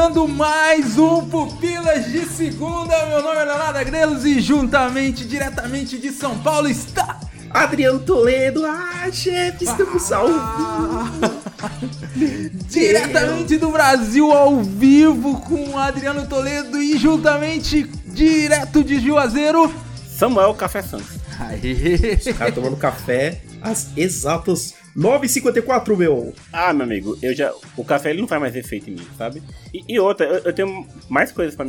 começando mais um Pupilas de Segunda. Meu nome é Leonardo Grelos e juntamente, diretamente de São Paulo, está Adriano Toledo. Ah, chefe, estamos ao vivo. diretamente do Brasil ao vivo com Adriano Toledo e juntamente, direto de Juazeiro, Samuel Café Santos. Aê. Os caras tomando café às exatas 9h54, meu. Ah, meu amigo, eu já. O café ele não faz mais efeito em mim, sabe? E, e outra, eu, eu tenho mais coisas pra,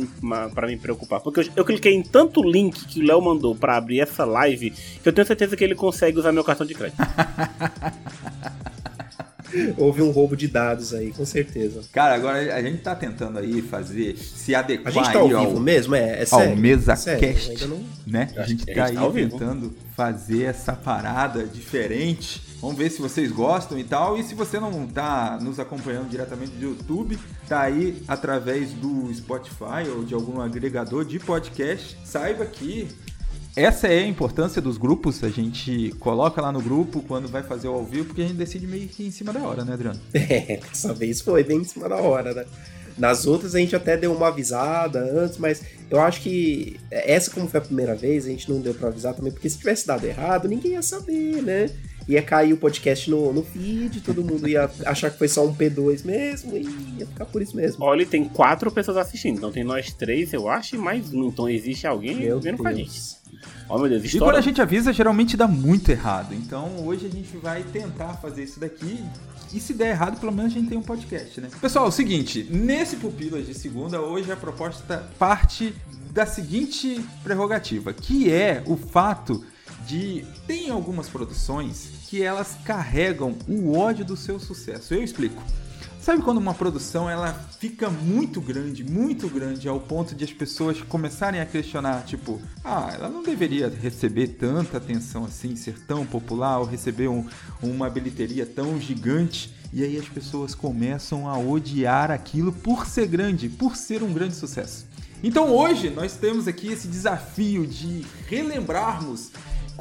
me- preocupar. Porque eu, eu cliquei em tanto link que o Léo mandou pra abrir essa live que eu tenho certeza que ele consegue usar meu cartão de crédito. Houve um roubo de dados aí, com certeza. Cara, agora a gente tá tentando aí fazer, se adequar A gente tá aí ao vivo mesmo? É, é ao sério? mesa É sério, cast, não... né? A gente tá a aí gente tá ao vivo. tentando fazer essa parada diferente. Vamos ver se vocês gostam e tal. E se você não tá nos acompanhando diretamente do YouTube, tá aí através do Spotify ou de algum agregador de podcast, saiba que essa é a importância dos grupos. A gente coloca lá no grupo quando vai fazer o ao vivo, porque a gente decide meio que em cima da hora, né, Adriano? É, dessa vez foi bem em cima da hora, né? Nas outras a gente até deu uma avisada antes, mas eu acho que essa, como foi a primeira vez, a gente não deu pra avisar também, porque se tivesse dado errado, ninguém ia saber, né? Ia cair o podcast no, no feed, todo mundo ia achar que foi só um P2 mesmo, e ia ficar por isso mesmo. Olha, tem quatro pessoas assistindo. Então tem nós três, eu acho, e mais um. Então existe alguém Meu vendo com a gente. Deus. Ó, meu Deus, E quando a gente avisa, geralmente dá muito errado. Então hoje a gente vai tentar fazer isso daqui. E se der errado, pelo menos a gente tem um podcast, né? Pessoal, é o seguinte: nesse Pupilas de Segunda, hoje a proposta parte da seguinte prerrogativa, que é o fato de tem algumas produções que elas carregam o ódio do seu sucesso. Eu explico. Sabe quando uma produção ela fica muito grande, muito grande, ao ponto de as pessoas começarem a questionar, tipo, ah, ela não deveria receber tanta atenção assim, ser tão popular, ou receber um- uma bilheteria tão gigante. E aí as pessoas começam a odiar aquilo por ser grande, por ser um grande sucesso. Então hoje nós temos aqui esse desafio de relembrarmos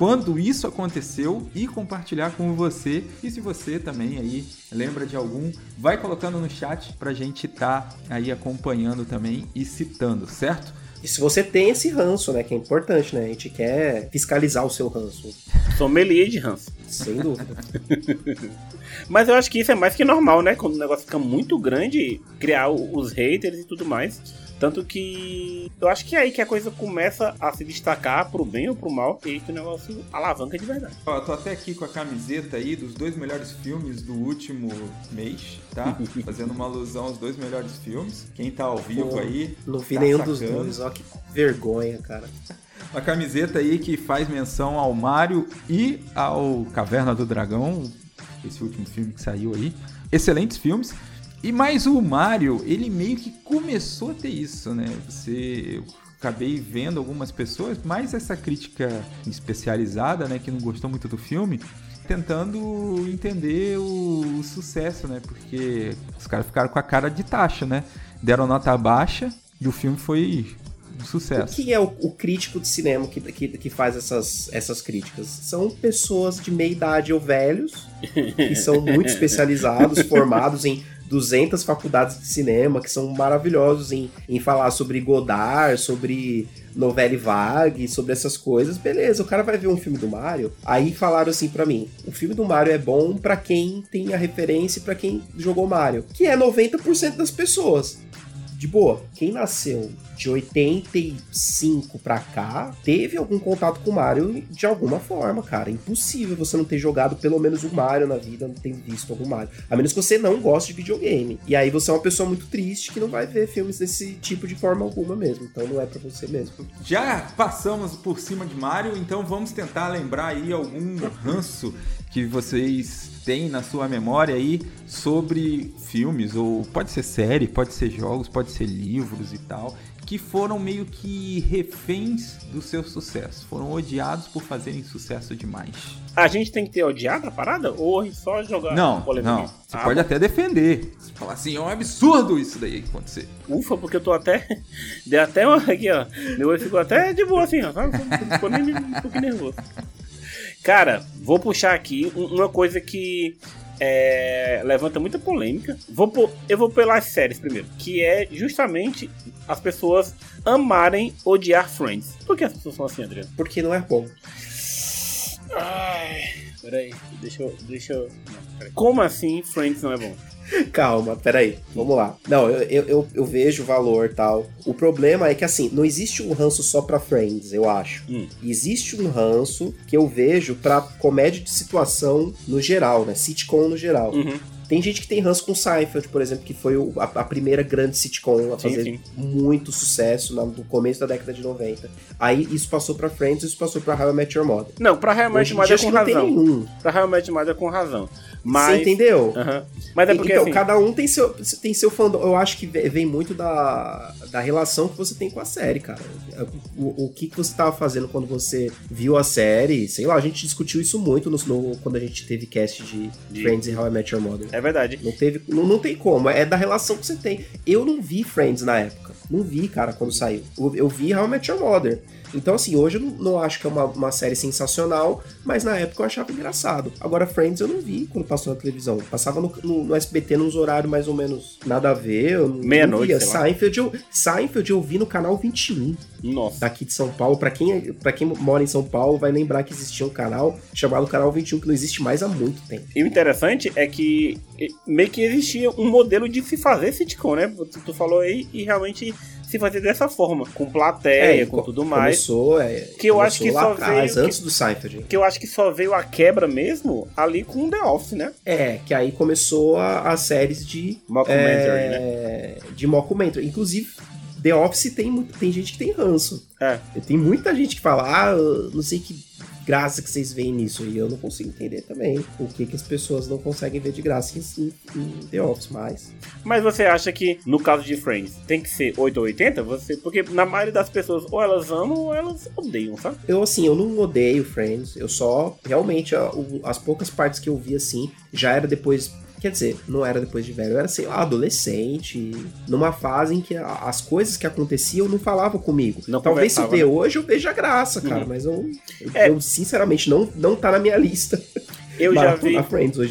quando isso aconteceu e compartilhar com você. E se você também aí lembra de algum, vai colocando no chat pra gente tá aí acompanhando também e citando, certo? E se você tem esse ranço, né, que é importante, né? A gente quer fiscalizar o seu ranço, Sommelier de Hans. sem dúvida. Mas eu acho que isso é mais que normal, né? Quando o negócio fica muito grande, criar os haters e tudo mais. Tanto que eu acho que é aí que a coisa começa a se destacar pro bem ou pro mal, e aí que o negócio alavanca de verdade. Ó, eu tô até aqui com a camiseta aí dos dois melhores filmes do último mês, tá? Fazendo uma alusão aos dois melhores filmes. Quem tá ao vivo Pô, aí. Não vi tá nenhum dos sacando. dois, ó, que vergonha, cara. Uma camiseta aí que faz menção ao Mario e ao Caverna do Dragão, esse último filme que saiu aí. Excelentes filmes. E mais o Mario, ele meio que começou a ter isso, né? Você eu acabei vendo algumas pessoas, mais essa crítica especializada, né, que não gostou muito do filme, tentando entender o, o sucesso, né? Porque os caras ficaram com a cara de taxa, né? Deram nota baixa e o filme foi um O sucesso. que é o, o crítico de cinema que, que, que faz essas, essas críticas? São pessoas de meia idade ou velhos, que são muito especializados, formados em 200 faculdades de cinema, que são maravilhosos em, em falar sobre Godard, sobre novela vague, sobre essas coisas. Beleza, o cara vai ver um filme do Mario. Aí falaram assim pra mim: o filme do Mario é bom pra quem tem a referência e pra quem jogou Mario, que é 90% das pessoas de boa, quem nasceu de 85 pra cá teve algum contato com o Mario de alguma forma, cara. Impossível você não ter jogado pelo menos um Mario na vida, não ter visto algum Mario. A menos que você não goste de videogame. E aí você é uma pessoa muito triste que não vai ver filmes desse tipo de forma alguma mesmo. Então não é pra você mesmo. Já passamos por cima de Mario, então vamos tentar lembrar aí algum ranço que vocês têm na sua memória aí sobre filmes, ou pode ser série, pode ser jogos, pode ser livros e tal, que foram meio que reféns do seu sucesso, foram odiados por fazerem sucesso demais. A gente tem que ter odiado a parada? Ou só jogar Não, não, você Ah, pode até defender, você falar assim, é um absurdo isso daí acontecer. Ufa, porque eu tô até. Dei até uma. Aqui, ó. Meu olho ficou até de boa assim, ó. Sabe? Não ficou nem um pouquinho nervoso. Cara, vou puxar aqui um- uma coisa que é, levanta muita polêmica. Vou por, eu vou pelas séries primeiro, que é justamente as pessoas amarem odiar Friends. Por que as pessoas são assim, Adriano? Porque não é bom. Ai, peraí, deixa eu. Deixa eu. Não. Como assim Friends não é bom? Calma, peraí, vamos lá. Não, eu, eu, eu, eu vejo valor tal. O problema é que assim, não existe um ranço só pra Friends, eu acho. Hum. Existe um ranço que eu vejo pra comédia de situação no geral, né? Sitcom no geral. Uhum. Tem gente que tem ranço com Seinfeld, por exemplo, que foi a, a primeira grande sitcom a Sim, fazer sim. muito sucesso na- no começo da década de 90. Aí isso passou pra Friends, isso passou pra How I Met Your Mother. Não, pra realmente Hoje em Mother dia é com razão. nenhum. Pra realmente Mother é com razão. Você Mas. entendeu? Aham. Mas é porque então, assim, cada um tem seu, tem seu fandom. Eu acho que ve- vem muito da, da relação que você tem com a série, cara. O, o que, que você tava fazendo quando você viu a série? Sei lá, a gente discutiu isso muito no, no- quando a gente teve cast de, De- Friends e How I Met Your Mother. É verdade. Não, teve, não, não tem como, é da relação que você tem. Eu não vi Friends na época. Não vi, cara, quando saiu. Eu, eu vi How I Met Your Mother. Então, assim, hoje eu não, não acho que é uma, uma série sensacional, mas na época eu achava engraçado. Agora, Friends eu não vi quando passou na televisão. Passava no, no, no SBT nos horários mais ou menos nada a ver. Meia-noite. Seinfeld eu, Seinfeld eu vi no canal 21 Nossa. daqui de São Paulo. Pra quem, pra quem mora em São Paulo, vai lembrar que existia um canal chamado Canal 21, que não existe mais há muito tempo. E o interessante é que meio que existia um modelo de se fazer sitcom, né? Tu, tu falou aí e realmente se fazer dessa forma, com plateia, e com co- tudo mais. Começou, é, Que eu acho que lá só atrás, veio- antes do Seinfeld. Que eu acho que só veio a quebra mesmo ali com The Office, né? É, que aí começou a- as séries de Mockumentary, né? é, de mockumentary. Inclusive, The Office tem, tem gente que tem ranço. É. Tem muita gente que fala, ah, não sei que graça que vocês veem nisso. E eu não consigo entender também o que, que as pessoas não conseguem ver de graça em, em The Office, mas... Mas você acha que, no caso de Friends, tem que ser 8 ou 80? Você, porque na maioria das pessoas, ou elas amam ou elas odeiam, sabe? Eu, assim, eu não odeio Friends, eu só, realmente, as poucas partes que eu vi, assim, já era depois, quer dizer, não era depois de velho, eu era, sei lá, adolescente, numa fase em que as coisas que aconteciam não falavam comigo. Não Talvez se eu ver hoje, eu veja graça, cara, Uhum. mas eu, eu, É. eu, sinceramente, não, não tá na minha lista. Eu já vi.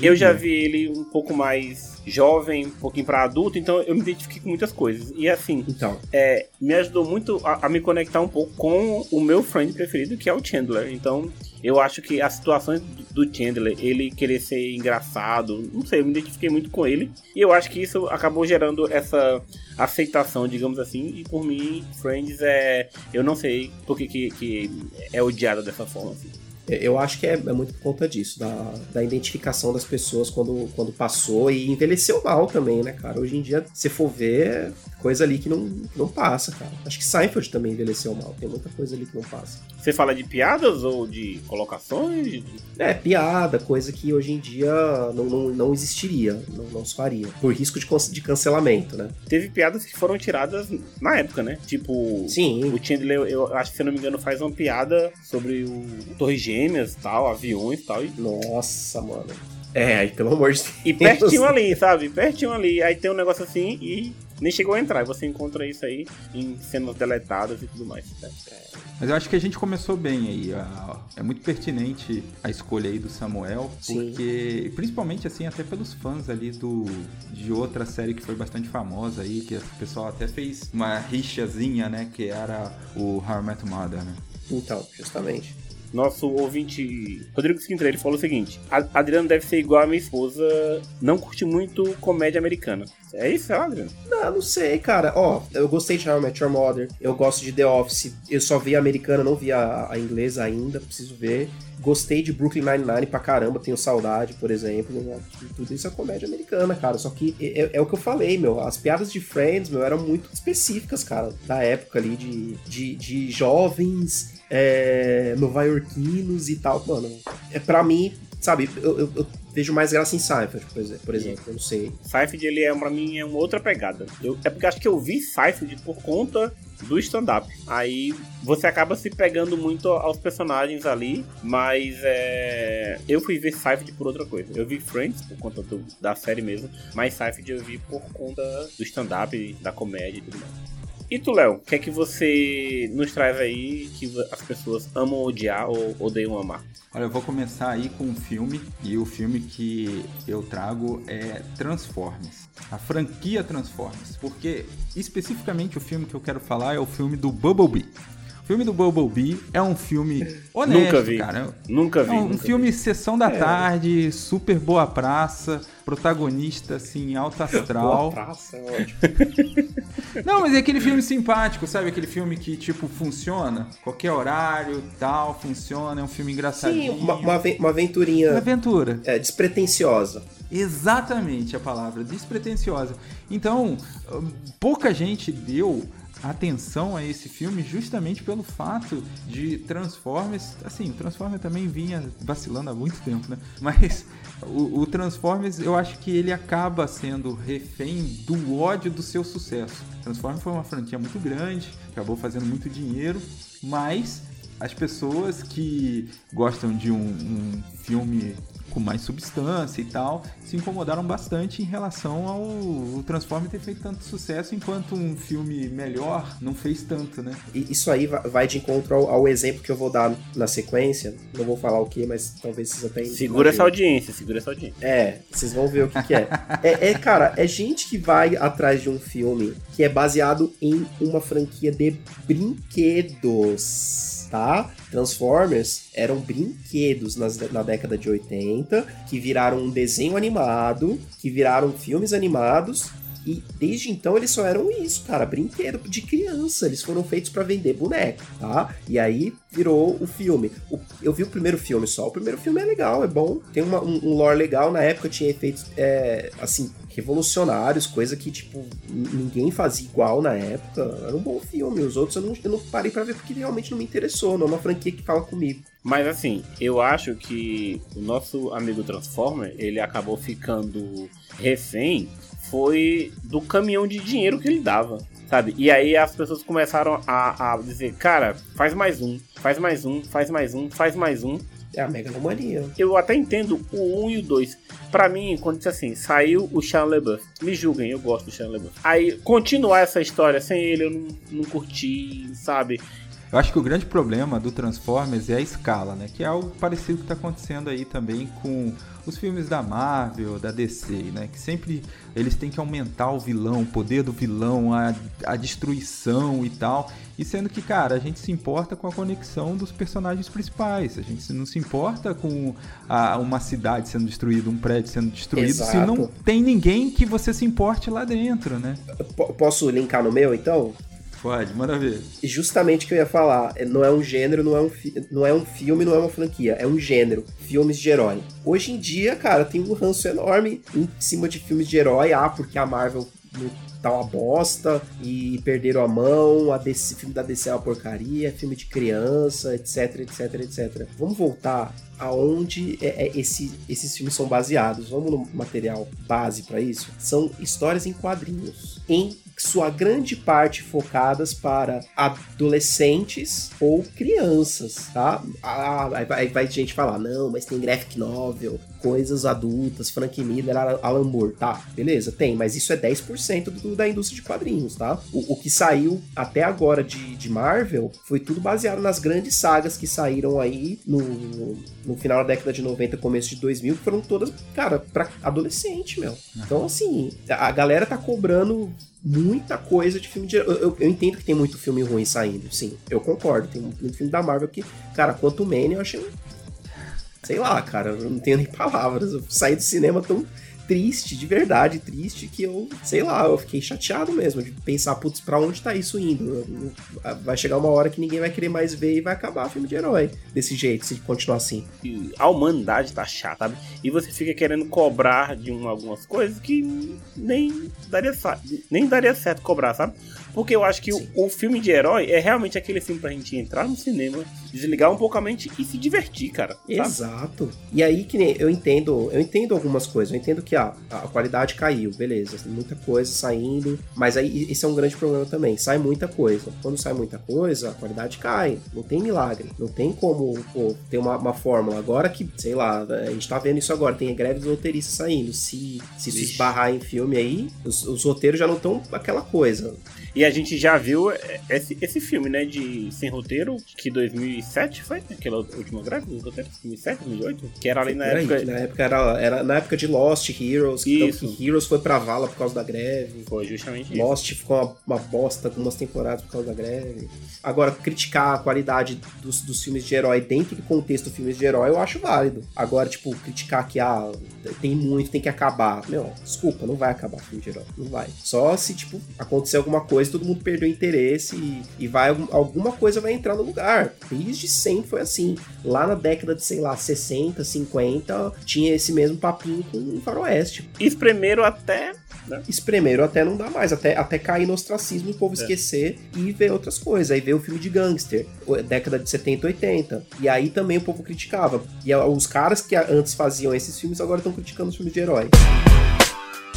Eu já vi ele um pouco mais jovem, um pouquinho pra adulto, então eu me identifiquei com muitas coisas. E assim, Então, é, me ajudou muito a, a me conectar um pouco com o meu friend preferido, que é o Chandler. Então, eu acho que as situações do Chandler, ele querer ser engraçado, não sei, eu me identifiquei muito com ele. E eu acho que isso acabou gerando essa aceitação, digamos assim. E por mim, Friends é. Eu não sei por que, que, que é odiado dessa forma. Assim. Eu acho que é, é muito por conta disso, da, da identificação das pessoas quando, quando passou e envelheceu mal também, né, cara? Hoje em dia, se for ver, coisa ali que não, que não passa, cara. Acho que Seinfeld também envelheceu mal, tem muita coisa ali que não passa. Você fala de piadas ou de colocações? É, piada, coisa que hoje em dia não, não, não existiria, não, não se faria. Por risco de, de cancelamento, né? Teve piadas que foram tiradas na época, né? Tipo, Sim, o Chandler, eu acho que se não me engano, faz uma piada sobre o Torre Gêmeas tal, aviões tal. E, nossa, mano. É, aí pelo amor de Deus. e pertinho ali, sabe? Pertinho ali. Aí tem um negócio assim e nem chegou a entrar. E você encontra isso aí em cenas deletadas e tudo mais. né? Mas eu acho que a gente começou bem aí. a- É muito pertinente a escolha aí do Samuel, Sim. porque principalmente assim até pelos fãs ali do de outra série que foi bastante famosa aí, que o pessoal até fez uma rixazinha, né, que era o How I Met Your Mother, né? Então, justamente. Nosso ouvinte Rodrigo Sintra, ele falou o seguinte: "A- Adriano deve ser igual a minha esposa, não curte muito comédia americana. É isso, é, Adriano? Não, não sei, cara. Ó, eu gostei de How I Met Your Mother. Eu gosto de The Office. Eu só vi a americana, não vi a, a inglesa ainda. Preciso ver. Gostei de Brooklyn Nine-Nine pra caramba. Tenho saudade, por exemplo. né? Tudo isso é comédia americana, cara. Só que é, é- é o que eu falei, meu. As piadas de Friends, meu, eram muito específicas, cara. Da época ali de, de, de jovens é, nova-iorquinos e tal. Mano, é pra mim, sabe, eu, eu- eu vejo mais graça em Seinfeld, por exemplo. Por exemplo eu não sei. Seinfeld, ele é, pra mim, é uma outra pegada. Eu, é porque acho que eu vi Seinfeld por conta do stand-up. Aí você acaba se pegando muito aos personagens ali, mas é, eu fui ver Seinfeld por outra coisa. Eu vi Friends por conta do- da série mesmo, mas Seinfeld eu vi por conta do stand-up, da comédia e tudo mais. E tu, Léo, o que é que você nos traz aí que as pessoas amam odiar ou odeiam amar? Olha, eu vou começar aí com um filme, e o filme que eu trago é Transformers. A franquia Transformers. Porque especificamente o filme que eu quero falar é o filme do Bumblebee. O filme do Bumblebee é um filme honesto, Nunca vi. cara. Nunca vi. É um nunca filme Sessão da É. Tarde, super boa praça, protagonista, assim, alto Boa astral. praça, é ótimo. Não, mas é aquele filme simpático, sabe? Aquele filme que, tipo, funciona. Qualquer horário, tal, funciona. É um filme Sim, engraçadinho. uma, uma, uma Uma aventurinha aventura. é, despretensiosa. Exatamente a palavra, despretensiosa. Então, hum, pouca gente deu atenção a esse filme justamente pelo fato de Transformers, assim, o Transformers também vinha vacilando há muito tempo, né? Mas o, o Transformers, eu acho que ele acaba sendo refém do ódio do seu sucesso. Transformers foi uma franquia muito grande, acabou fazendo muito dinheiro, mas as pessoas que gostam de um, um filme com mais substância e tal, se incomodaram bastante em relação ao o Transformers ter feito tanto sucesso, enquanto um filme melhor não fez tanto, né? E isso aí va- vai de encontro ao, ao exemplo que eu vou dar na sequência. Não vou falar o que, mas talvez vocês até Segura essa audiência, segura essa audiência. É, vocês vão ver o que, que é. é. É, cara, é gente que vai atrás de um filme que é baseado em uma franquia de brinquedos, tá? Transformers eram brinquedos nas, na década de 80, que viraram um desenho animado, que viraram filmes animados. E desde então eles só eram isso, cara, brinquedo de criança. Eles foram feitos pra vender boneco, tá? E aí virou o filme. O- eu vi o primeiro filme só. O primeiro filme é legal, é bom. Tem uma- um, um lore legal. Na época tinha efeitos, é, assim, revolucionários, coisa que, tipo, ninguém fazia igual na época. Era um bom filme. Os outros eu não, eu não parei pra ver porque realmente não me interessou. Não é uma franquia que fala comigo. Mas assim, eu acho que o nosso amigo Transformer, ele acabou ficando refém foi do caminhão de dinheiro que ele dava, sabe? E aí as pessoas começaram a, a dizer, cara, faz mais um, faz mais um, faz mais um, faz mais um. É a megalomania. Eu até entendo o 1 e o 2. Pra mim, quando disse assim, saiu o Sean LeBeouf. Me julguem, eu gosto do Sean LeBeouf. Aí, continuar essa história sem ele, eu não, não curti, sabe? Eu acho que o grande problema do Transformers é a escala, né? Que é algo parecido que está acontecendo aí também com os filmes da Marvel, da DC, né? Que sempre eles têm que aumentar o vilão, o poder do vilão, a, a destruição e tal. E sendo que, cara, a gente se importa com a conexão dos personagens principais. A gente não se importa com a- uma cidade sendo destruída, um prédio sendo destruído, se Exato. não tem ninguém que você se importe lá dentro, né? P- posso linkar no meu, então? Pode, manda ver. justamente o que eu ia falar. é, Não é um gênero, não é um, não é um filme, não é uma franquia. É um gênero. Filmes de herói. Hoje em dia, cara, tem um ranço enorme em cima de filmes de herói. Ah, porque a Marvel tá uma bosta e perderam a mão. A DC, filme da DC é uma porcaria. Filme de criança, etc, etc, etc. Vamos voltar aonde é, é esse, esses filmes são baseados. Vamos no material base pra isso. São histórias em quadrinhos. Em sua grande parte focadas para adolescentes ou crianças, tá? Ah, aí vai, vai gente falar, não, mas tem graphic novel, coisas adultas, Frank Miller, Alan Moore, tá? Beleza, tem, mas isso é 10% do, da indústria de quadrinhos, tá? O, o que saiu até agora de, de Marvel foi tudo baseado nas grandes sagas que saíram aí no, no final da década de 90, começo de 2000, que foram todas, cara, pra adolescente, meu. Então, assim, a galera tá cobrando muita coisa de filme de. Eu, eu- eu entendo que tem muito filme ruim saindo, sim. Eu concordo. Tem muito filme da Marvel que, cara, quanto Man eu achei. Sei lá, cara, eu não tenho nem palavras. Eu saí do cinema tão triste, de verdade triste, que eu, sei lá, eu fiquei chateado mesmo de pensar, putz, pra onde tá isso indo? Vai chegar uma hora que ninguém vai querer mais ver e vai acabar filme de herói desse jeito, se continuar assim. A humanidade tá chata, sabe? E você fica querendo cobrar de um, algumas coisas que nem daria, nem daria certo cobrar, sabe? Porque eu acho que o, o filme de herói é realmente aquele filme pra gente entrar no cinema, desligar um pouco a mente e se divertir, cara. sabe? Exato. E aí que nem eu entendo, eu entendo algumas coisas. Eu entendo que ah, a qualidade caiu, beleza, tem muita coisa saindo, mas aí esse é um grande problema também. Sai muita coisa. Quando sai muita coisa, a qualidade cai. Não tem milagre. Não tem como pô, ter uma, uma fórmula. Agora que, sei lá, a gente tá vendo isso agora, tem greve dos roteiristas saindo. Se, se isso esbarrar em filme aí, os, os roteiros já não estão aquela coisa. E E a gente já viu esse, esse filme, né, de Sem Roteiro, que 2007 foi? Aquela última greve do roteiro, 2007, 2008? Que era ali na época... Na época era, era na época de Lost, Heroes, isso. que Heroes foi pra vala por causa da greve. Foi justamente Lost isso. ficou uma, uma bosta algumas temporadas por causa da greve. Agora, criticar a qualidade dos, dos filmes de herói dentro do contexto dos filmes de herói, eu acho válido. Agora, tipo, criticar que, ah, tem muito, tem que acabar. Meu, desculpa, não vai acabar o filme de herói. Não vai. Só se, tipo, acontecer alguma coisa, todo mundo perdeu interesse e, e vai, alguma coisa vai entrar no lugar. Desde sempre foi assim. Lá na década de, sei lá, 60, 50, tinha esse mesmo papinho com o faroeste. Espremeram até né? Espremeram até não dá mais, até, até cair no ostracismo, o povo é. esquecer e ver outras coisas. Aí veio o filme de gangster, década de 70, 80. E aí também o povo criticava. E os caras que antes faziam esses filmes agora estão criticando os filmes de herói.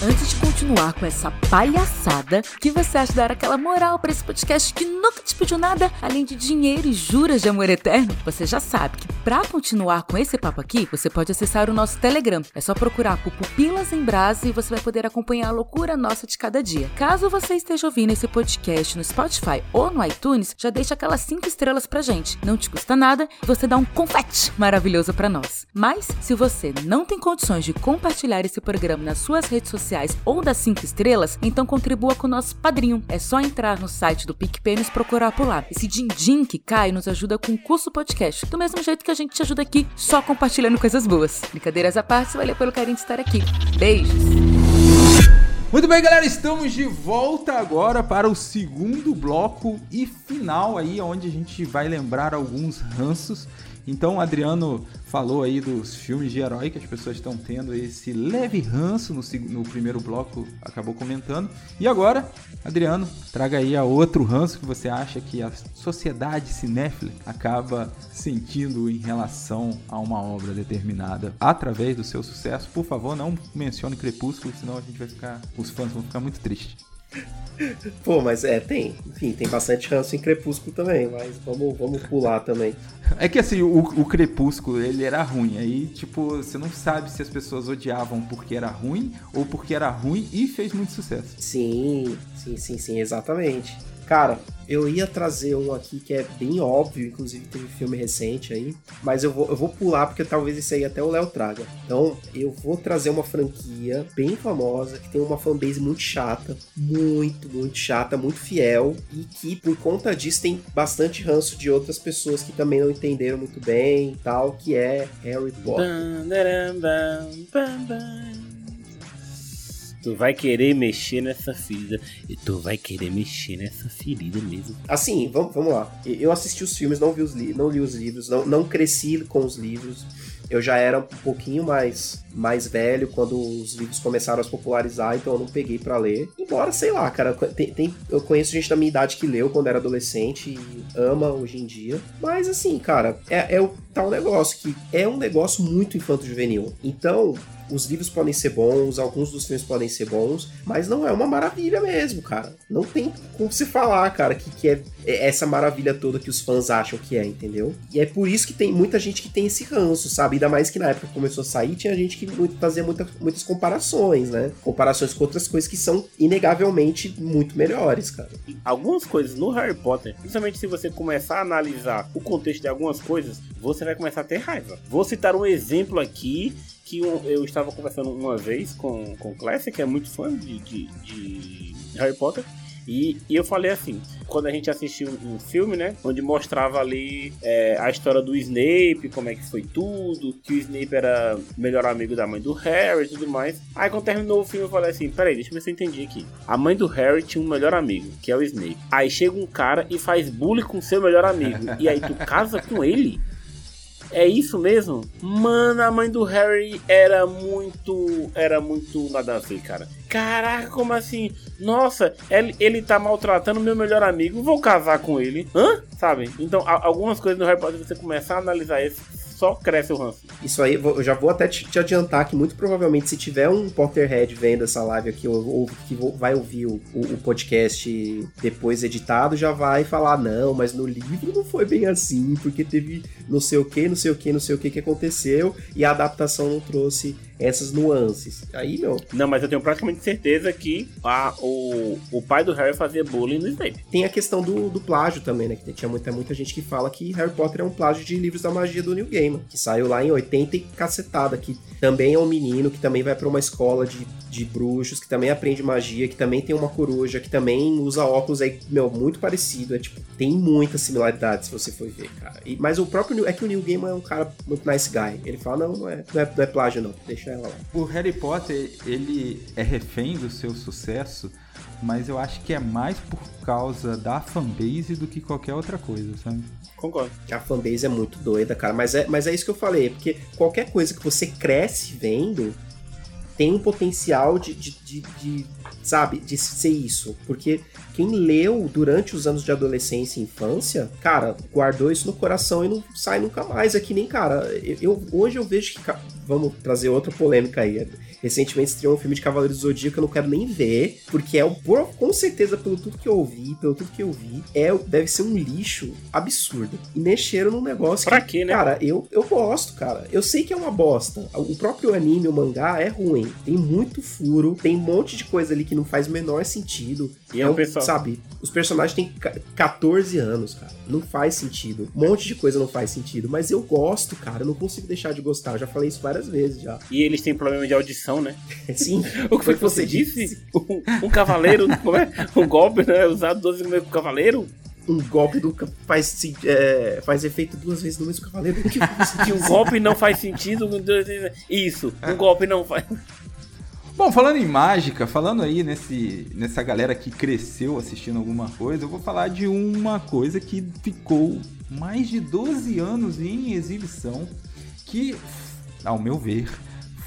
Antes de continuar com essa palhaçada, que você acha dar aquela moral para esse podcast que nunca te pediu nada além de dinheiro e juras de amor eterno? Você já sabe que para continuar com esse papo aqui, você pode acessar o nosso Telegram. É só procurar por Pupilas em Brasa e você vai poder acompanhar a loucura nossa de cada dia. Caso você esteja ouvindo esse podcast no Spotify ou no iTunes, já deixa aquelas 5 estrelas pra gente. Não te custa nada e você dá um confete maravilhoso para nós. Mas, se você não tem condições de compartilhar esse programa nas suas redes sociais, sociais ou das 5 estrelas, então contribua com o nosso padrinho. É só entrar no site do PicPay e procurar por lá. Esse din-din que cai nos ajuda com o curso podcast, do mesmo jeito que a gente te ajuda aqui, só compartilhando coisas boas. Brincadeiras à parte, valeu pelo carinho de estar aqui. Beijos! Muito bem, galera, estamos de volta agora para o segundo bloco e final aí, onde a gente vai lembrar alguns ranços então, o Adriano falou aí dos filmes de herói que as pessoas estão tendo esse leve ranço no, no, primeiro bloco, acabou comentando. E agora, Adriano, traga aí a outro ranço que você acha que a sociedade cinéfila acaba sentindo em relação a uma obra determinada através do seu sucesso. Por favor, não mencione Crepúsculo, senão a gente vai ficar, os fãs vão ficar muito tristes. Pô, mas é, tem. Enfim, tem bastante ranço em Crepúsculo também, mas vamos, vamos pular também. É que assim, o, o Crepúsculo, ele era ruim. Aí, tipo, você não sabe se as pessoas odiavam porque era ruim ou porque era ruim e fez muito sucesso. Sim, sim, sim, sim, exatamente. Cara, eu ia trazer um aqui que é bem óbvio, inclusive teve filme recente aí, mas eu vou, eu vou pular porque talvez esse aí até o Léo traga. Então, eu vou trazer uma franquia bem famosa, que tem uma fanbase muito chata, muito, muito chata, muito fiel, e que por conta disso tem bastante ranço de outras pessoas que também não entenderam muito bem tal, que é Harry Potter. Tu vai querer mexer nessa ferida. E tu vai querer mexer nessa ferida mesmo. Assim, vamos, vamos lá. Eu assisti os filmes, não, vi os li não li os livros, não, não cresci com os livros. Eu já era um pouquinho mais, mais velho quando os livros começaram a se popularizar, então eu não peguei para ler. Embora, sei lá, cara, tem, tem, eu conheço gente da minha idade que leu quando era adolescente e ama hoje em dia. Mas assim, cara, é, é o tal negócio que é um negócio muito infanto-juvenil. Então, os livros podem ser bons, alguns dos filmes podem ser bons, mas não é uma maravilha mesmo, cara. Não tem como se falar, cara, que, que é, é essa maravilha toda que os fãs acham que é, entendeu? E é por isso que tem muita gente que tem esse ranço, sabe? Ainda mais que na época que começou a sair, tinha gente que fazia muita, muitas comparações, né? Comparações com outras coisas que são inegavelmente muito melhores, cara. Algumas coisas no Harry Potter, principalmente se você começar a analisar o contexto de algumas coisas, você vai começar a ter raiva. Vou citar um exemplo aqui que eu estava conversando uma vez com, com Classic, que é muito fã de, de, de Harry Potter. E, e, eu falei assim, quando a gente assistiu um, filme, né? Onde mostrava ali é, a história do Snape, como é que foi tudo, que o Snape era melhor amigo da mãe do Harry e tudo mais. Aí quando terminou o filme, eu falei assim: peraí, deixa eu ver se eu entendi aqui. A mãe do Harry tinha um melhor amigo, que é o Snape. Aí chega um cara e faz bullying com seu melhor amigo. e aí tu casa com ele? É isso mesmo? Mano, a mãe do Harry era muito. Era muito nada a ver, cara. Caraca, como assim? Nossa, ele, ele tá maltratando meu melhor amigo, vou casar com ele. Hã? Sabe? Então, algumas coisas no Harry Potter você começar a analisar esse só cresce o ranço. Isso aí, eu já vou até te, adiantar que muito provavelmente se tiver um Potterhead vendo essa live aqui ou, ou que vai ouvir o, o, podcast depois editado, já vai falar, não, mas no livro não foi bem assim, porque teve não sei o que, não sei o que, não sei o que que aconteceu e a adaptação não trouxe essas nuances. Aí, meu. Não, mas eu tenho praticamente certeza que a, o, o pai do Harry fazia bullying no Snape. Tem a questão do, do plágio também, né? Que tinha muita, muita gente que fala que Harry Potter é um plágio de livros da magia do New Gaiman, que saiu lá em 80 e cacetada, que também é um menino, que também vai para uma escola de, de bruxos, que também aprende magia, que também tem uma coruja, que também usa óculos aí, meu, muito parecido. É tipo, tem muita similaridade se você for ver, cara. E, mas o próprio é que o Neil Gaiman é um cara muito nice guy. Ele fala, não, não é, não é, não é plágio, não. Deixa ela lá. O Harry Potter, ele é refém do seu sucesso, mas eu acho que é mais por causa da fanbase do que qualquer outra coisa, sabe? Concordo. A fanbase é muito doida, cara. Mas é, mas é isso que eu falei, porque qualquer coisa que você cresce vendo tem um potencial de, de, de, de sabe, de ser isso. Porque quem leu durante os anos de adolescência e infância, cara, guardou isso no coração e não sai nunca mais. É que nem, cara, eu hoje eu vejo que. Vamos trazer outra polêmica aí. Recentemente estreou um filme de Cavaleiros do Zodíaco que eu não quero nem ver, porque é por, com certeza, pelo tudo que eu ouvi, pelo tudo que eu vi, é, deve ser um lixo absurdo. E mexeram num negócio Pra que, quê, né? Cara, eu, eu gosto, cara. Eu sei que é uma bosta. O próprio anime, o mangá, é ruim. Tem muito furo, tem um monte de coisa ali que não faz o menor sentido. E é um um- pessoal- Sabe, os personagens têm ca- 14 anos, cara. Não faz sentido. Um monte de coisa não faz sentido. Mas eu gosto, cara. Eu não consigo deixar de gostar. Eu já falei isso várias vezes já. E eles têm problema de audição, né? Sim. O que foi que você disse? Um, um cavaleiro, como é? Um golpe, né? Usado 12 vezes com cavaleiro? Um golpe do faz, é, faz efeito duas vezes no mesmo cavaleiro. Que Que um golpe não faz sentido. Isso, um golpe não faz. Bom, falando em mágica, falando aí nesse, nessa galera que cresceu assistindo alguma coisa, eu vou falar de uma coisa que ficou mais de 12 anos em exibição, que, ao meu ver,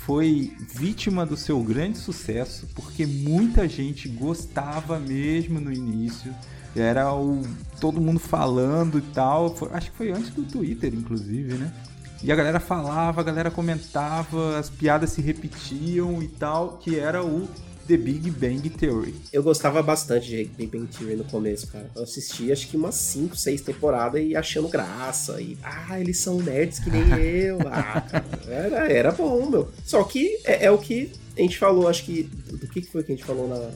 foi vítima do seu grande sucesso, porque muita gente gostava mesmo no início. Era o todo mundo falando e tal. Foi- acho que foi antes do Twitter, inclusive, né? E a galera falava, a galera comentava, as piadas se repetiam e tal, que era o The Big Bang Theory. Eu gostava bastante de Big Bang Theory no começo, cara. Eu assisti acho que umas 5, 6 temporadas e achando graça. E, ah, eles são nerds que nem eu. Ah, cara, era, era bom, meu. Só que é, é o que a gente falou, acho que. Do que foi que a gente falou na,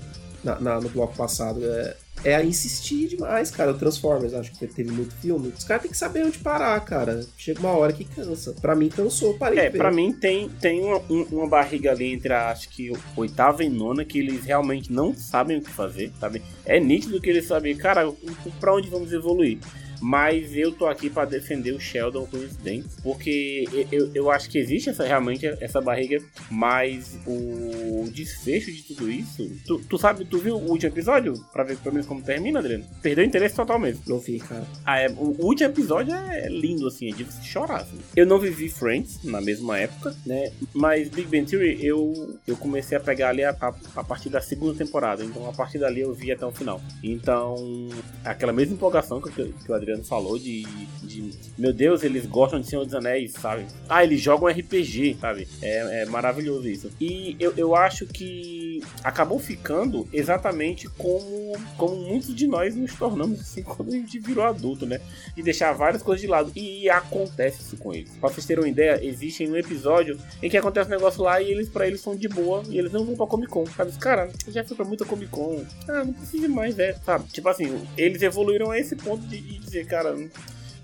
na- na- no bloco passado? É, é a insistir demais, cara. O Transformers, acho que teve muito filme. Os caras têm que saber onde parar, cara. Chega uma hora que cansa. Pra mim, cansou. Parei É, pra mim tem, tem uma, um- uma barriga ali entre a, acho que oitava e nona que eles realmente não sabem o que fazer, sabe? É nítido que eles sabem, cara, pra onde vamos evoluir? Mas eu tô aqui pra defender o Sheldon com os dentes, porque eu, eu, acho que existe essa, realmente essa barriga, mas o desfecho de tudo isso. Tu, tu sabe, tu viu o último episódio? Pra ver pelo menos como termina, Adriano? Perdeu o interesse totalmente. Não vi, cara. Ah, é, o o último episódio é lindo, assim, é de você chorar. assim. Eu não vivi Friends na mesma época, né? Mas Big Bang Theory eu, eu comecei a pegar ali a, a, a partir da segunda temporada. Então a partir dali eu vi até o final. Então, aquela mesma empolgação que, que o Adriano falou de, de. Meu Deus, eles gostam de Senhor dos Anéis, sabe? Ah, eles jogam RPG, sabe? É, é maravilhoso isso. E eu, eu acho que acabou ficando exatamente como, como muitos de nós nos tornamos assim quando a gente virou adulto, né? de deixar várias coisas de lado. E acontece isso com eles. Pra vocês terem uma ideia, existe um episódio em que acontece um negócio lá e eles, pra eles, são de boa e eles não vão pra Comic Con. Sabe? Cara, eu já fui pra muita Comic Con. Ah, não precisa mais, é. Sabe? Tipo assim, eles evoluíram a esse ponto de, de dizer, cara. Não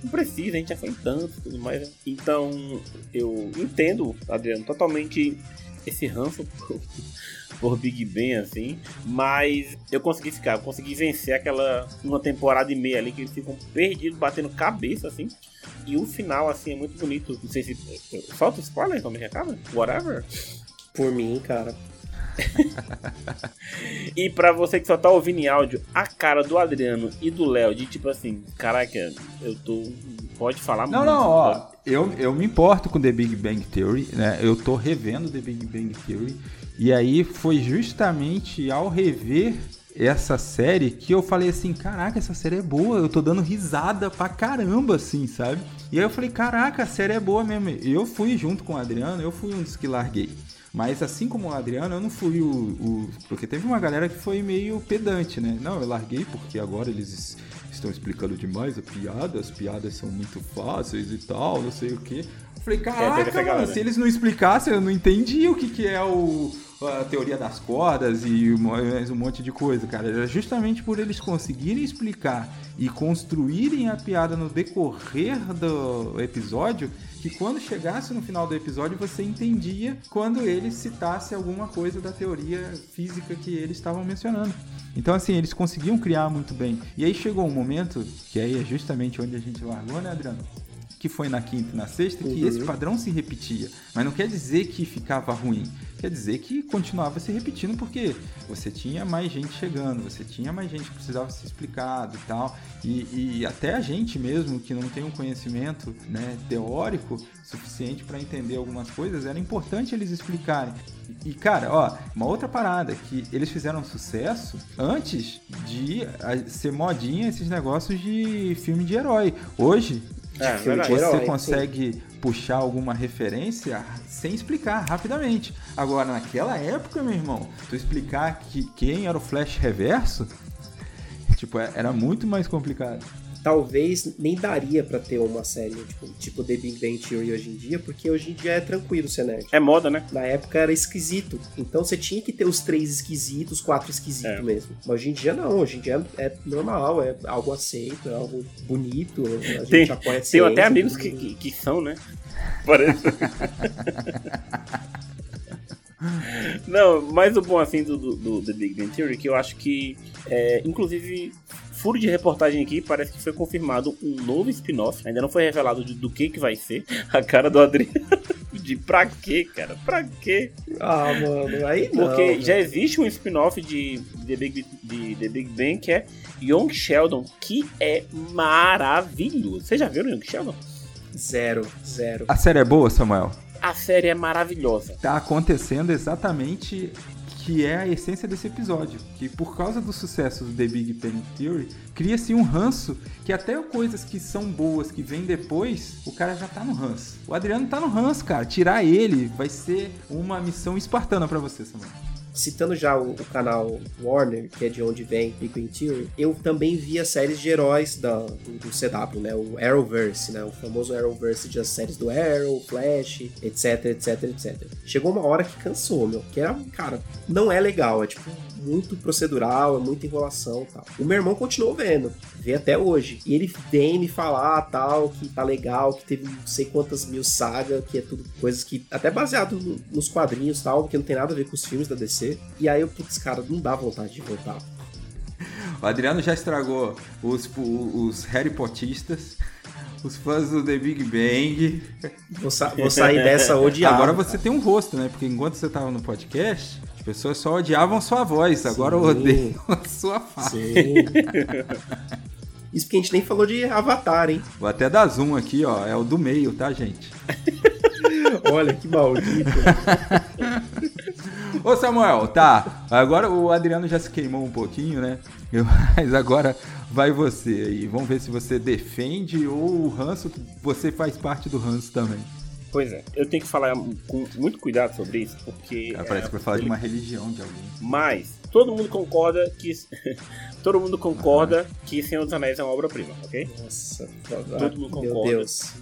não precisa, a gente já foi tanto e tudo mais. né? Então, eu entendo, Adriano, totalmente esse ranço por, por Big Ben, assim. Mas eu consegui ficar, eu consegui vencer aquela uma temporada e meia ali que eles ficam perdidos, batendo cabeça, assim. E o final, assim, é muito bonito. Não sei se. Falta spoiler como é que acaba? Whatever. Por mim, cara. E pra você que só tá ouvindo em áudio, a cara do Adriano e do Léo, de tipo assim, caraca, eu tô. Pode falar Não, muito. não, ó. Eu, eu me importo com The Big Bang Theory, né? Eu tô revendo The Big Bang Theory. E aí foi justamente ao rever essa série que eu falei assim, caraca, essa série é boa, eu tô dando risada pra caramba, assim, sabe? E aí eu falei, caraca, a série é boa mesmo. Eu fui junto com o Adriano, eu fui um dos que larguei. Mas assim como o Adriano, eu não fui o, o, Porque teve uma galera que foi meio pedante, né? Não, eu larguei porque agora eles estão explicando demais a piada, as piadas são muito fáceis e tal, não sei o quê. Falei, caraca, é, mano, se eles não explicassem, eu não entendi o que, que é o, a teoria das cordas e mais um monte de coisa, cara. Era justamente por eles conseguirem explicar e construírem a piada no decorrer do episódio que quando chegasse no final do episódio você entendia quando ele citasse alguma coisa da teoria física que eles estavam mencionando. Então, assim, eles conseguiam criar muito bem. E aí chegou um momento, que aí é justamente onde a gente largou, né, Adriano? que foi na quinta e na sexta, que uhum. esse padrão se repetia. Mas não quer dizer que ficava ruim. Quer dizer que continuava se repetindo porque você tinha mais gente chegando, você tinha mais gente que precisava ser explicado e tal. E, e até a gente mesmo, que não tem um conhecimento né, teórico suficiente para entender algumas coisas, era importante eles explicarem. E, cara, ó, uma outra parada que eles fizeram sucesso antes de ser modinha esses negócios de filme de herói. Hoje, é, você herói, consegue sim. puxar alguma referência sem explicar rapidamente. Agora, naquela época, meu irmão, tu explicar que quem era o Flash Reverso, tipo, é, era muito mais complicado talvez nem daria para ter uma série tipo, tipo The Big Bang Theory hoje em dia, porque hoje em dia é tranquilo ser nerd. É moda, né? Na época era esquisito. Então você tinha que ter os três esquisitos, quatro esquisitos é. mesmo. Mas hoje em dia não, hoje em dia é normal, é algo aceito, é algo bonito, a gente tem, apoia a Tem até amigos que, que, que são, né? Parece. Não, mas o bom assim do, do, do The Big Bang Theory é que eu acho que, é, inclusive, furo de reportagem aqui, parece que foi confirmado um novo spin-off. Ainda não foi revelado de, do que que vai ser. A cara do Adriano. De pra quê, cara? Pra quê? Ah, mano, aí não. Porque já existe um spin-off de, The Big, de The Big Bang que é Young Sheldon, que é maravilhoso. Vocês já viram Young Sheldon? Zero, zero. A série é boa, Samuel? A série é maravilhosa. Tá acontecendo exatamente que é a essência desse episódio, que por causa do sucesso do The Big Bang Theory, cria-se um ranço que até coisas que são boas que vêm depois, o cara já tá no ranço. O Adriano tá no ranço, cara. Tirar ele vai ser uma missão espartana para você, Samuel citando já o, o, canal Warner, que é de onde vem Big Bang Theory, eu também via séries de heróis da, do, do, CW, né? O Arrowverse, né? O famoso Arrowverse de as séries do Arrow, Flash, etc, etc, etc. Chegou uma hora que cansou, meu. Que era, cara, não é legal. É tipo muito procedural, é muita enrolação tal. O meu irmão continuou vendo, vê até hoje. E ele vem me falar tal, que tá legal, que teve não sei quantas mil sagas, que é tudo coisas que. Até baseado no, nos quadrinhos tal, que não tem nada a ver com os filmes da DC. E aí eu, putz, cara, não dá vontade de voltar. O Adriano já estragou os, os Harry Pottistas os fãs do The Big Bang. Vou, sa vou sair dessa odiado. Agora você tem um rosto, né? Porque enquanto você tava no podcast, pessoas só odiavam sua voz, agora odeiam a sua face. Sim. Isso porque a gente nem falou de Avatar, hein? Vou até dar zoom aqui, ó. É o do meio, tá, gente? Olha que maldito. Ô Samuel, tá. Agora o Adriano já se queimou um pouquinho, né? Mas agora vai você aí. Vamos ver se você defende ou o ranço, você faz parte do ranço também. Pois é, eu tenho que falar com muito cuidado sobre isso, porque. Cara, parece é, que vai falar de uma religião de alguém. Mas, todo mundo concorda que. todo mundo concorda ah. que Senhor dos Anéis é uma obra-prima, ok? Nossa, todo mundo concorda. Meu Deus.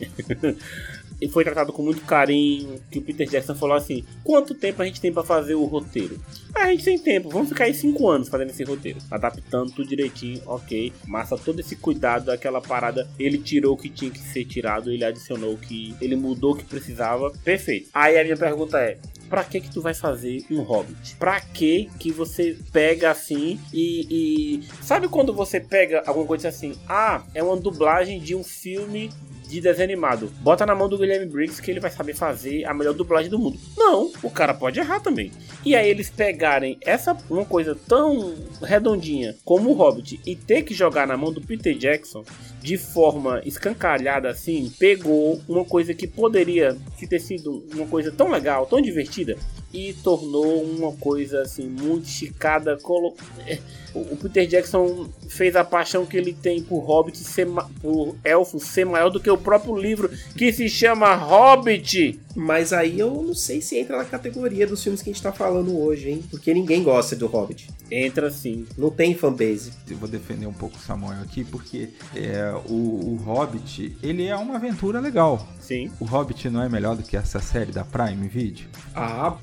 e foi tratado com muito carinho. Que o Peter Jackson falou assim: quanto tempo a gente tem para fazer o roteiro? Ah, a gente tem tempo, vamos ficar aí 5 anos fazendo esse roteiro, adaptando tudo direitinho, ok. Massa todo esse cuidado daquela parada. Ele tirou o que tinha que ser tirado, ele adicionou o que. Ele mudou o que precisava. Perfeito. Aí a minha pergunta é: pra que que tu vai fazer um Hobbit? Pra que que você pega assim e, e, Sabe quando você pega alguma coisa assim? Ah, é uma dublagem de um filme de desenho animado. Bota na mão do Guilherme Briggs que ele vai saber fazer a melhor dublagem do mundo. Não, o cara pode errar também. E aí eles pegarem essa uma coisa tão redondinha como o Hobbit e ter que jogar na mão do Peter Jackson de forma escancalhada assim, pegou uma coisa que poderia ter sido uma coisa tão legal, tão divertida, e tornou uma coisa assim muito esticada. Colo... É, o Peter Jackson fez a paixão que ele tem por Hobbit ser por elfos ser maior do que o próprio livro que se chama Hobbit. Mas aí eu não sei se entra na categoria dos filmes que a gente tá falando hoje, hein? Porque ninguém gosta do Hobbit. Entra sim. Não tem fanbase. Eu vou defender um pouco o Samuel aqui, porque é, o, o Hobbit, ele é uma aventura legal. Sim. O Hobbit não é melhor do que essa série da Prime Video? Ah,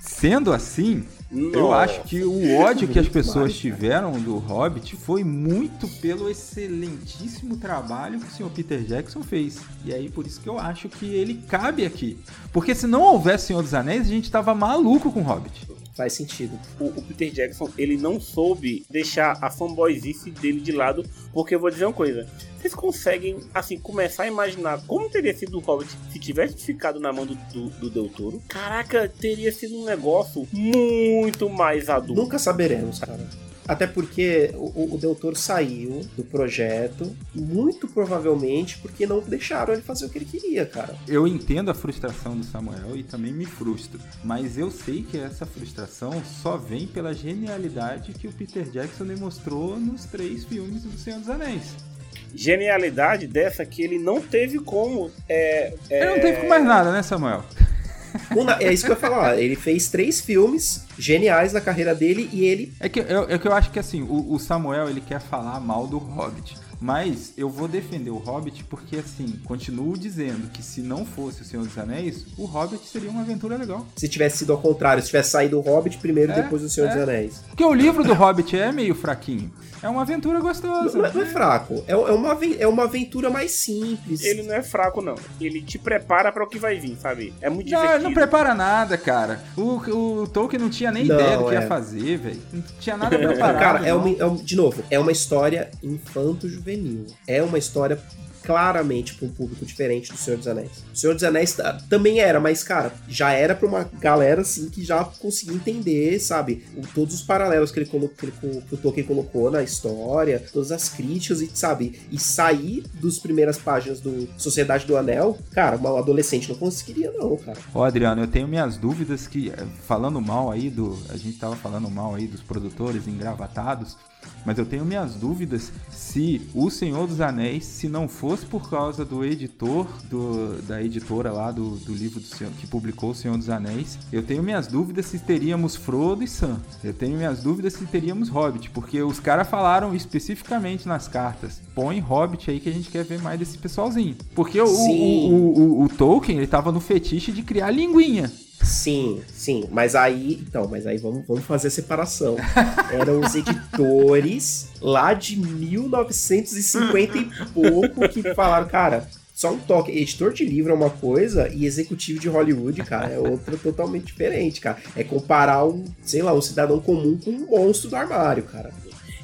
Sendo assim, Nossa. eu acho que o ódio que as pessoas tiveram do Hobbit foi muito pelo excelentíssimo trabalho que o senhor Peter Jackson fez. E aí por isso que eu acho que ele cabe aqui. Porque se não houvesse Senhor dos Anéis, a gente tava maluco com o Hobbit. Faz sentido. o, o Peter Jackson ele não soube deixar a fanboyzice dele de lado, porque eu vou dizer uma coisa. Vocês conseguem, assim, começar a imaginar como teria sido o Hobbit se tivesse ficado na mão do, do, do Del Toro? Caraca, teria sido um negócio muito mais adulto. Nunca saberemos, cara. Até porque o, o Del Toro saiu do projeto, muito provavelmente porque não deixaram ele fazer o que ele queria, cara. Eu entendo a frustração do Samuel e também me frustro, mas eu sei que essa frustração só vem pela genialidade que o Peter Jackson demonstrou nos três filmes do Senhor dos Anéis. Genialidade dessa que ele não teve como. É, é, Ele não teve com mais nada, né, Samuel? Com na- É isso que eu ia falar. Ele fez três filmes geniais na carreira dele e ele. É que eu, é que eu acho que assim, o, o Samuel ele quer falar mal do Hobbit. Mas eu vou defender o Hobbit porque, assim, continuo dizendo que se não fosse o Senhor dos Anéis, o Hobbit seria uma aventura legal. Se tivesse sido ao contrário, se tivesse saído o Hobbit primeiro, É, depois do Senhor é. dos Anéis. Porque o livro do Hobbit é meio fraquinho. É uma aventura gostosa. Não, é- não é fraco. É, é uma, é uma aventura mais simples. Ele não é fraco, não. Ele te prepara para o que vai vir, sabe? É muito Não, ele divertido. não prepara nada, cara. O, o Tolkien não tinha nem Não, ideia do que é. ia fazer, velho. Não tinha nada preparado. Cara, é não. uma, é um- de novo, é uma história infanto-juvenil. É uma história claramente para um público diferente do Senhor dos Anéis. O Senhor dos Anéis também era, mas, cara, já era pra uma galera, assim, que já conseguia entender, sabe? Todos os paralelos que, ele que, ele que o Tolkien colocou na história, todas as críticas, e, sabe? E sair dos primeiras páginas do Sociedade do Anel, cara, uma adolescente não conseguiria, não, cara. Ó, Adriano, eu tenho minhas dúvidas que, eh, falando mal aí do. A gente tava falando mal aí dos produtores engravatados, mas eu tenho minhas dúvidas se O Senhor dos Anéis, se não fosse por causa do editor, do, da editora lá do, do livro do Senhor, que publicou O Senhor dos Anéis, eu tenho minhas dúvidas se teríamos Frodo e Sam. Eu tenho minhas dúvidas se teríamos Hobbit, porque os caras falaram especificamente nas cartas: põe Hobbit aí que a gente quer ver mais desse pessoalzinho. Porque o, o, o, o Tolkien, ele tava no fetiche de criar linguinha. Sim, sim, mas aí, então, mas aí vamos, vamos fazer a separação. Eram os editores lá de 1950 e pouco que falaram, cara, só um toque, editor de livro é uma coisa e executivo de Hollywood, cara, é outra totalmente diferente, cara. É comparar um, sei lá, um cidadão comum com um monstro do armário, cara.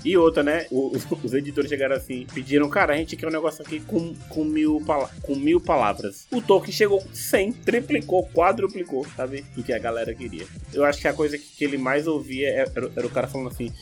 E outra, né? Os, os editores chegaram assim, pediram, cara, a gente quer um negócio aqui com, com, mil, pala- com mil palavras. O Tolkien chegou com 100, triplicou, quadruplicou, sabe? Do que a galera queria. Eu acho que a coisa que, que ele mais ouvia era, era o cara falando assim: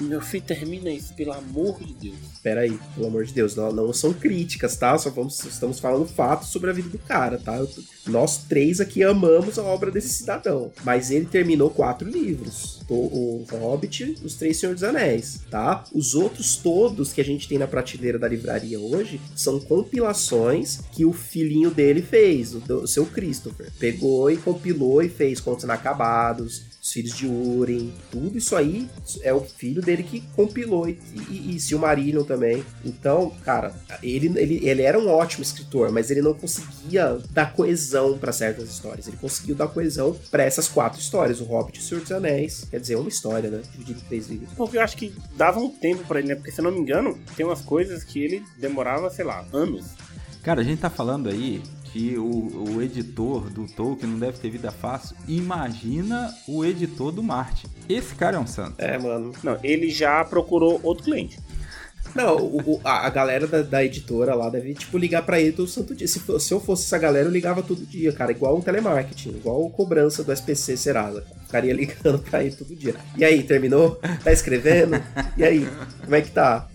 Meu filho, termina isso, pelo amor de Deus. Pera aí, pelo amor de Deus, não, não são críticas, tá? Só vamos, estamos falando fatos sobre a vida do cara, tá? Eu- nós três aqui amamos a obra desse cidadão. Mas ele terminou quatro livros. O, o Hobbit, Os Três Senhores dos Anéis, tá? Os outros todos que a gente tem na prateleira da livraria hoje são compilações que o filhinho dele fez, o, o seu Christopher. Pegou e compilou e fez Contos Inacabados, Os Filhos de Urim, tudo isso aí é o filho dele que compilou e, e, e Silmarillion também. Então, cara, ele, ele, ele era um ótimo escritor, mas ele não conseguia dar coesão para certas histórias. Ele conseguiu dar coesão para essas quatro histórias: O Hobbit e o Senhor dos Anéis. Quer dizer, uma história, né? Dividida em três livros. Porque eu acho que dava um tempo pra ele, né? Porque se eu não me engano, tem umas coisas que ele demorava, sei lá, anos. Cara, a gente tá falando aí que o, o editor do Tolkien não deve ter vida fácil. Imagina o editor do Marte. Esse cara é um santo. É, mano. Não, ele já procurou outro cliente. Não, o- o- a, a galera da, da editora lá deve, tipo, ligar pra ele todo santo dia. Se, se eu fosse essa galera, eu ligava todo dia, cara. Igual o telemarketing, igual o cobrança do SPC Serasa. Ficaria ligando pra ele todo dia. E aí, terminou? Tá escrevendo? E aí, como é que tá?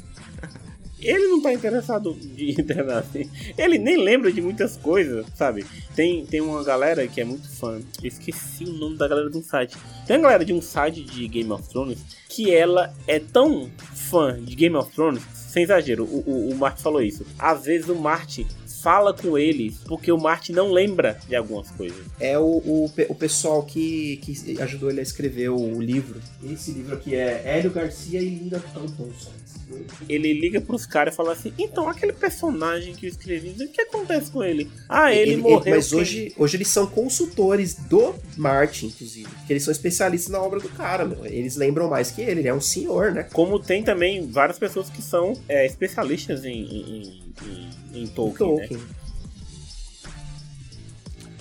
Ele não tá interessado de internar assim. Ele nem lembra de muitas coisas, sabe? Tem, tem uma galera que é muito fã. Esqueci o nome da galera de um site. Tem uma galera de um site de Game of Thrones que ela é tão fã de Game of Thrones, sem exagero, o, o, o Marty falou isso. Às vezes o Marty fala com eles, porque o Marty não lembra de algumas coisas. É o, o, o pessoal que, que ajudou ele a escrever o livro. Esse livro aqui é Hélio Garcia e Linda Thompson. Ele liga pros caras e fala assim: então, aquele personagem que eu escrevi, o que acontece com ele? Ah, ele, ele morreu. Mas hoje, hoje eles são consultores do Martin, inclusive. Porque eles são especialistas na obra do cara, meu. Eles lembram mais que ele, ele é um senhor, né? Como tem também várias pessoas que são é, especialistas em, em, em, em Tolkien, Tolkien. Né?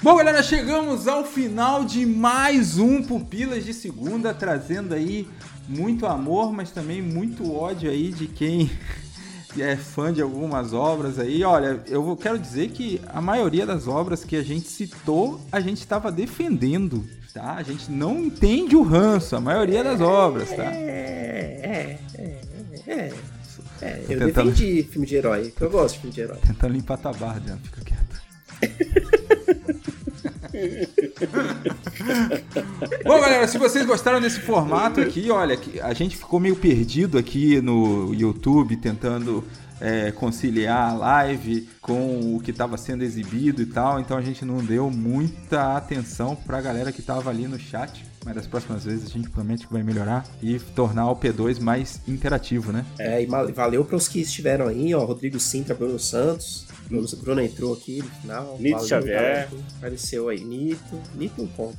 Bom, galera, chegamos ao final de mais um Pupilas de Segunda, trazendo aí muito amor, mas também muito ódio aí de quem é fã de algumas obras aí. Olha, eu quero dizer que a maioria das obras que a gente citou, a gente estava defendendo, tá? A gente não entende o ranço, a maioria das obras, tá? É, é, é, é. é eu tentando... defendi filme de herói, eu gosto de filme de herói. Tentando limpar a barra, já fica quieto. Bom, galera, se vocês gostaram desse formato aqui, olha, a gente ficou meio perdido aqui no YouTube tentando é, conciliar a live com o que estava sendo exibido e tal, então a gente não deu muita atenção para a galera que estava ali no chat. Mas das próximas vezes a gente promete que vai melhorar e tornar o P2 mais interativo, né? É, e valeu para os que estiveram aí, ó, Rodrigo Sintra, Bruno Santos, Bruno, Bruno entrou aqui no final. Nito valeu, Xavier. Apareceu aí, Nito. Nito não conta.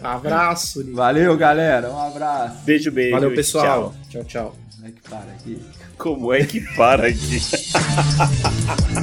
abraço. Nito. Valeu, galera. Um abraço. Beijo, beijo. Valeu, pessoal. Tchau, tchau. tchau. Como é que para aqui? Como é que para aqui?